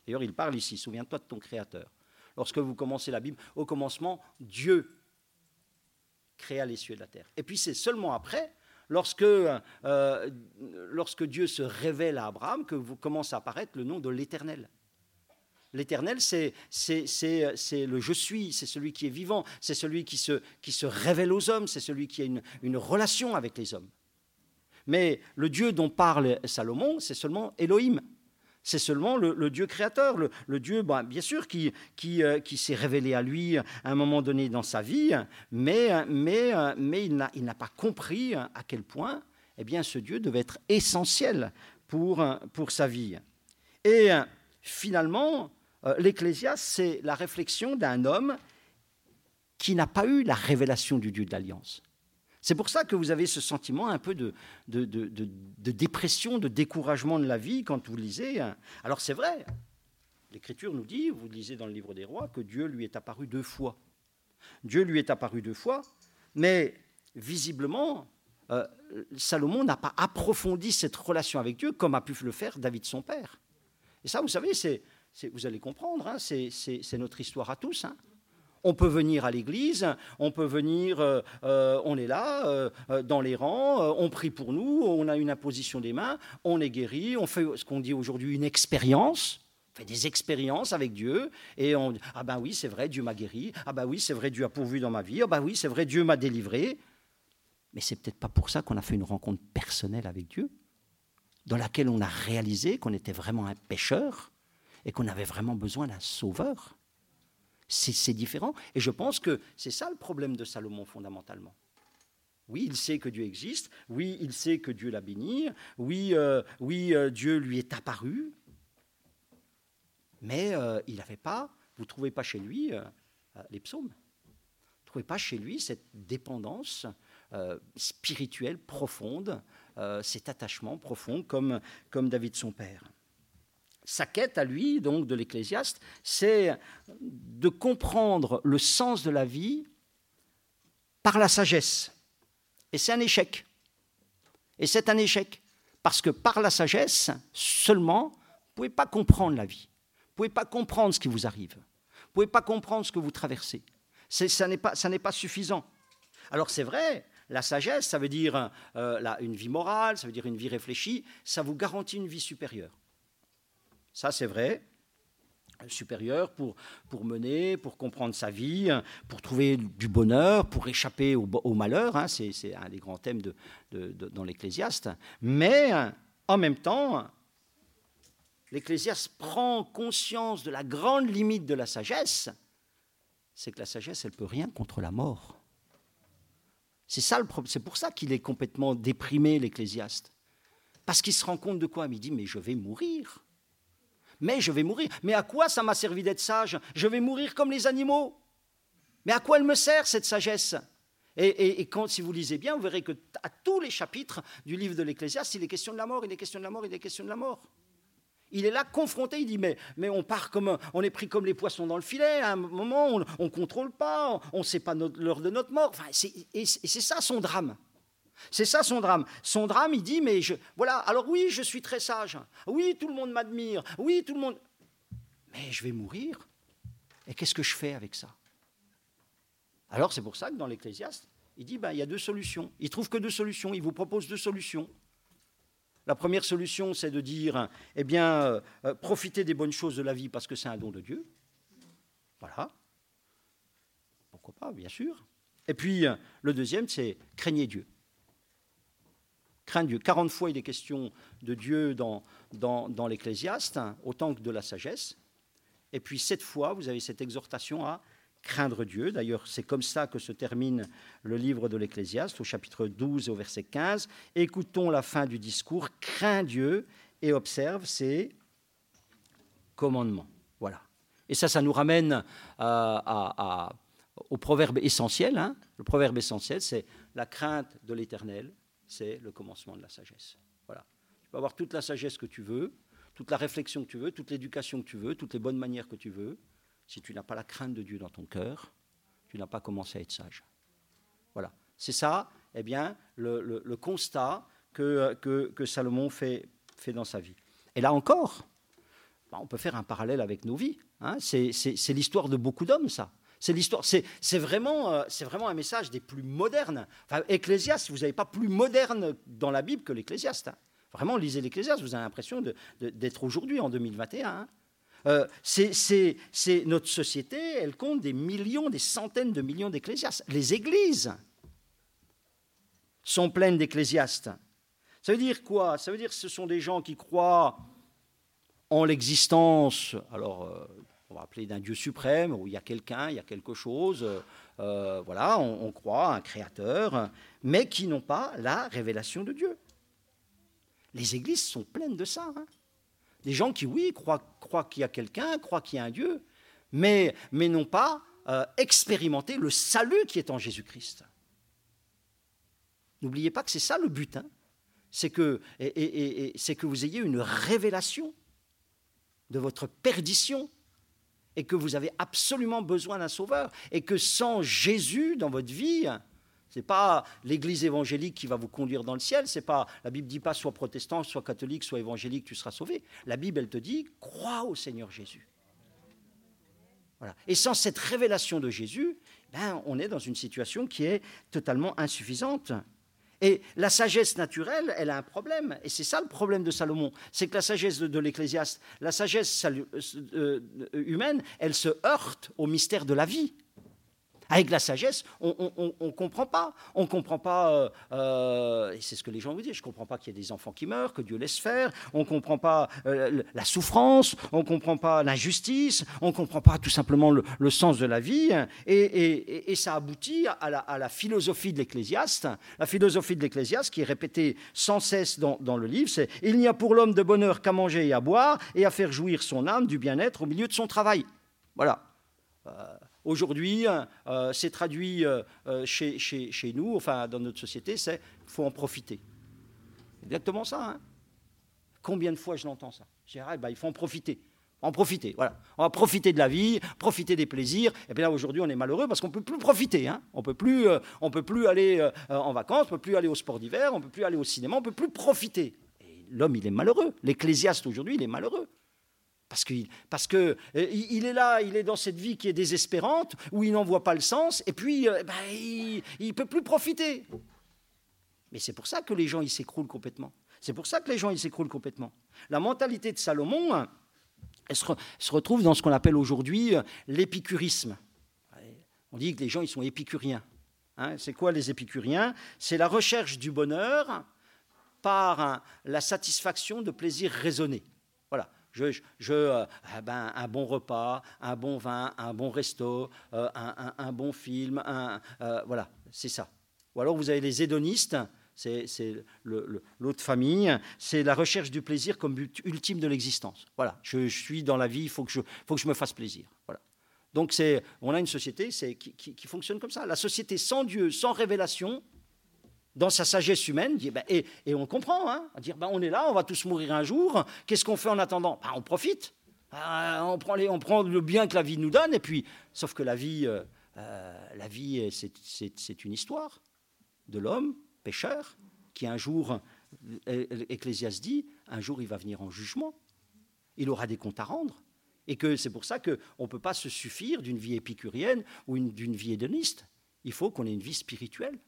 D'ailleurs, il parle ici, souviens-toi de ton créateur. Lorsque vous commencez la Bible, au commencement, Dieu créa les cieux et la terre. Et puis c'est seulement après, lorsque, euh, lorsque Dieu se révèle à Abraham, que vous commence à apparaître le nom de l'Éternel. L'Éternel, c'est le je suis, c'est celui qui est vivant, c'est celui qui se, qui se révèle aux hommes, c'est celui qui a une, une relation avec les hommes. Mais le Dieu dont parle Salomon, c'est seulement Elohim, c'est seulement le, Dieu créateur, le, Dieu, bah, bien sûr, qui, euh, qui, s'est révélé à lui à un moment donné dans sa vie, mais, mais il n'a pas compris à quel point eh bien, ce Dieu devait être essentiel pour, pour sa vie. Et finalement, euh, l'Ecclésiaste, c'est la réflexion d'un homme qui n'a pas eu la révélation du Dieu de l'Alliance. C'est pour ça que vous avez ce sentiment un peu de, de, dépression, de découragement de la vie quand vous lisez. Alors c'est vrai, l'Écriture nous dit, vous lisez dans le livre des rois, que Dieu lui est apparu deux fois. Dieu lui est apparu deux fois, mais visiblement, euh, Salomon n'a pas approfondi cette relation avec Dieu comme a pu le faire David son père. Et ça, vous savez, c'est, vous allez comprendre, hein, c'est, notre histoire à tous. Hein. On peut venir à l'église, on peut venir, euh, euh, on est là, euh, dans les rangs, on prie pour nous, on a une imposition des mains, on est guéri, on fait ce qu'on dit aujourd'hui une expérience, on fait des expériences avec Dieu, et on ah ben oui, c'est vrai, Dieu m'a guéri, ah ben oui, c'est vrai, Dieu a pourvu dans ma vie, ah ben oui, c'est vrai, Dieu m'a délivré. Mais c'est peut-être pas pour ça qu'on a fait une rencontre personnelle avec Dieu, dans laquelle on a réalisé qu'on était vraiment un pécheur et qu'on avait vraiment besoin d'un sauveur. C'est différent. Et je pense que c'est ça le problème de Salomon fondamentalement. Oui, il sait que Dieu existe. Oui, il sait que Dieu l'a béni. Oui, euh, oui euh, Dieu lui est apparu. Mais euh, il n'avait pas, vous ne trouvez pas chez lui les psaumes. Vous ne trouvez pas chez lui cette dépendance spirituelle profonde, cet attachement profond comme, comme David son père sa quête à lui, donc de l'Ecclésiaste, c'est de comprendre le sens de la vie par la sagesse. Et c'est un échec. Et c'est un échec. Parce que par la sagesse, seulement, vous ne pouvez pas comprendre la vie. Vous ne pouvez pas comprendre ce qui vous arrive. Vous ne pouvez pas comprendre ce que vous traversez. Ça n'est pas, suffisant. Alors c'est vrai, la sagesse, ça veut dire euh, une vie morale, ça veut dire une vie réfléchie, ça vous garantit une vie supérieure. Ça, c'est vrai. Supérieur pour, pour mener, pour comprendre sa vie, pour trouver du bonheur, pour échapper au, malheur. Hein, c'est un des grands thèmes de, dans l'Ecclésiaste. Mais en même temps, l'Ecclésiaste prend conscience de la grande limite de la sagesse. C'est que la sagesse, elle peut rien contre la mort. C'est ça le C'est pour ça qu'il est complètement déprimé, l'Ecclésiaste. Parce qu'il se rend compte de quoi? Il dit Mais je vais mourir mais je vais mourir. Mais à quoi ça m'a servi d'être sage? Je vais mourir comme les animaux. Mais à quoi elle me sert, cette sagesse? Et, quand, si vous lisez bien, vous verrez que à tous les chapitres du livre de l'Ecclésiaste, il est question de la mort, il est question de la mort, il est question de la mort. Il est là confronté, il dit mais, mais on part comme on est pris comme les poissons dans le filet. À un moment, on ne contrôle pas, on ne sait pas l'heure de notre mort. Enfin, et c'est ça son drame. C'est ça son drame. Son drame, il dit, mais voilà, alors oui, je suis très sage. Oui, tout le monde m'admire. Oui, tout le monde. Mais je vais mourir. Et qu'est-ce que je fais avec ça? Alors c'est pour ça que dans l'Ecclésiaste, il dit, ben, il y a deux solutions. Il trouve que deux solutions. Il vous propose deux solutions. La première solution, c'est de dire, eh bien, euh, euh, profitez des bonnes choses de la vie parce que c'est un don de Dieu. Voilà. Pourquoi pas, bien sûr. Et puis, euh, le deuxième, c'est craignez Dieu. Crains Dieu. 40 fois, il est question de Dieu dans, l'Ecclésiaste, autant que de la sagesse. Et puis, sept fois, vous avez cette exhortation à craindre Dieu. D'ailleurs, c'est comme ça que se termine le livre de l'Ecclésiaste, au chapitre 12 et au verset 15. Écoutons la fin du discours. Crains Dieu et observe ses commandements. Voilà. Et ça, ça nous ramène au proverbe essentiel. Hein. Le proverbe essentiel, c'est la crainte de l'Éternel c'est le commencement de la sagesse. Voilà. Tu peux avoir toute la sagesse que tu veux, toute la réflexion que tu veux, toute l'éducation que tu veux, toutes les bonnes manières que tu veux, si tu n'as pas la crainte de Dieu dans ton cœur, tu n'as pas commencé à être sage. Voilà. C'est ça, eh bien, le, constat que, que, Salomon fait, fait dans sa vie. Et là encore, bah, on peut faire un parallèle avec nos vies. Hein. C'est l'histoire de beaucoup d'hommes, ça. C'est l'histoire. C'est vraiment, euh, c'est vraiment un message des plus modernes. Enfin, Ecclésiaste, vous n'avez pas plus moderne dans la Bible que l'Ecclésiaste. Hein. Vraiment, lisez l'Ecclésiaste, vous avez l'impression d'être aujourd'hui, en 2021. Hein. Euh, c'est notre société, elle compte des millions, des centaines de millions d'ecclésiastes. Les églises sont pleines d'ecclésiastes. Ça veut dire quoi? Ça veut dire que ce sont des gens qui croient en l'existence, alors euh, on va appeler d'un Dieu suprême, où il y a quelqu'un, il y a quelque chose, euh, voilà, on, croit un créateur, mais qui n'ont pas la révélation de Dieu. Les églises sont pleines de ça. Hein. Des gens qui, oui, croient, qu'il y a quelqu'un, croient qu'il y a un Dieu, mais, mais n'ont pas euh, expérimenté le salut qui est en Jésus-Christ. N'oubliez pas que c'est ça le but. Hein. C'est que, c'est que vous ayez une révélation de votre perdition et que vous avez absolument besoin d'un sauveur et que sans Jésus dans votre vie, ce n'est pas l'Église évangélique qui va vous conduire dans le ciel. C'est pas la Bible dit pas soit protestant, soit catholique, soit évangélique, tu seras sauvé. La Bible elle te dit crois au Seigneur Jésus. Voilà. Et sans cette révélation de Jésus, ben, on est dans une situation qui est totalement insuffisante. Et la sagesse naturelle, elle a un problème. Et c'est ça le problème de Salomon. C'est que la sagesse de, l'Ecclésiaste, la sagesse euh, euh, humaine, elle se heurte au mystère de la vie. Avec la sagesse, on ne comprend pas. On ne comprend pas, euh, euh, et c'est ce que les gens vous disent, je ne comprends pas qu'il y ait des enfants qui meurent, que Dieu laisse faire. On ne comprend pas euh, la souffrance, on ne comprend pas l'injustice, on ne comprend pas tout simplement le, sens de la vie. Et, ça aboutit à la, philosophie de l'Ecclésiaste. La philosophie de l'Ecclésiaste qui est répétée sans cesse dans, le livre, c'est « Il n'y a pour l'homme de bonheur qu'à manger et à boire et à faire jouir son âme du bien-être au milieu de son travail. » Voilà. Aujourd'hui, euh, c'est traduit euh, euh, chez, nous, enfin dans notre société, c'est faut en profiter. Exactement ça. Hein. Combien de fois je l'entends ça? Je dirais, ah, bah, il faut en profiter. En profiter, voilà. On va profiter de la vie, profiter des plaisirs. Et bien là, aujourd'hui, on est malheureux parce qu'on ne peut plus profiter. Hein. On ne peut plus aller en vacances, on ne peut plus aller au sport d'hiver, on ne peut plus aller au cinéma, on ne peut plus profiter. L'homme, il est malheureux. L'ecclésiaste, aujourd'hui, il est malheureux. Parce qu'il parce que, euh, il est là, il est dans cette vie qui est désespérante, où il n'en voit pas le sens, et puis euh, ben, il ne peut plus profiter. Mais c'est pour ça que les gens ils s'écroulent complètement. C'est pour ça que les gens ils s'écroulent complètement. La mentalité de Salomon, elle se, retrouve dans ce qu'on appelle aujourd'hui euh, l'épicurisme. On dit que les gens ils sont épicuriens. Hein. c'est quoi les épicuriens? C'est la recherche du bonheur par la satisfaction de plaisirs raisonnés. Voilà je, euh, ah ben, un bon repas, un bon vin, un bon resto, euh, un, bon film, euh, voilà, c'est ça. Ou alors vous avez les hédonistes, c'est l'autre famille, c'est la recherche du plaisir comme but ultime de l'existence. Voilà, je, suis dans la vie, il faut que je, faut que je me fasse plaisir. Voilà. Donc on a une société qui, qui, fonctionne comme ça. La société sans Dieu, sans révélation, dans sa sagesse humaine, ben, et, on comprend, hein, dire ben, on est là, on va tous mourir un jour, qu'est-ce qu'on fait en attendant? Ben, On profite, euh, on, prend le bien que la vie nous donne, et puis, sauf que la vie, euh, euh, la vie c'est une histoire de l'homme, pécheur, qui un jour, Ecclésias dit, un jour il va venir en jugement, il aura des comptes à rendre. Et que c'est pour ça qu'on ne peut pas se suffire d'une vie épicurienne ou d'une vie hédoniste. Il faut qu'on ait une vie spirituelle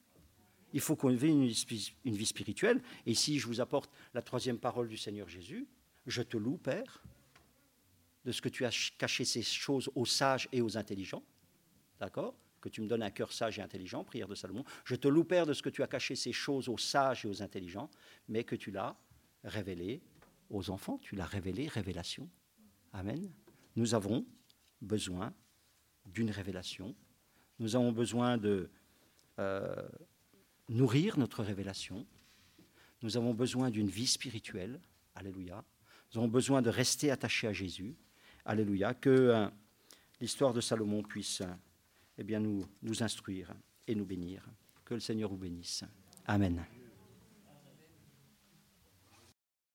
il faut qu'on ait une, vie spirituelle. Et ici, je vous apporte la troisième parole du Seigneur Jésus. Je te loue, Père, de ce que tu as caché ces choses aux sages et aux intelligents. D'accord? Que tu me donnes un cœur sage et intelligent, prière de Salomon. Je te loue, Père, de ce que tu as caché ces choses aux sages et aux intelligents, mais que tu l'as révélé aux enfants. Tu l'as révélé, révélation. Amen. Nous avons besoin d'une révélation. Nous avons besoin de. Euh, nourrir notre révélation. Nous avons besoin d'une vie spirituelle. Alléluia. Nous avons besoin de rester attachés à Jésus. Alléluia. Que euh, l'histoire de Salomon puisse eh bien, nous, nous instruire et nous bénir. Que le Seigneur vous bénisse. Amen.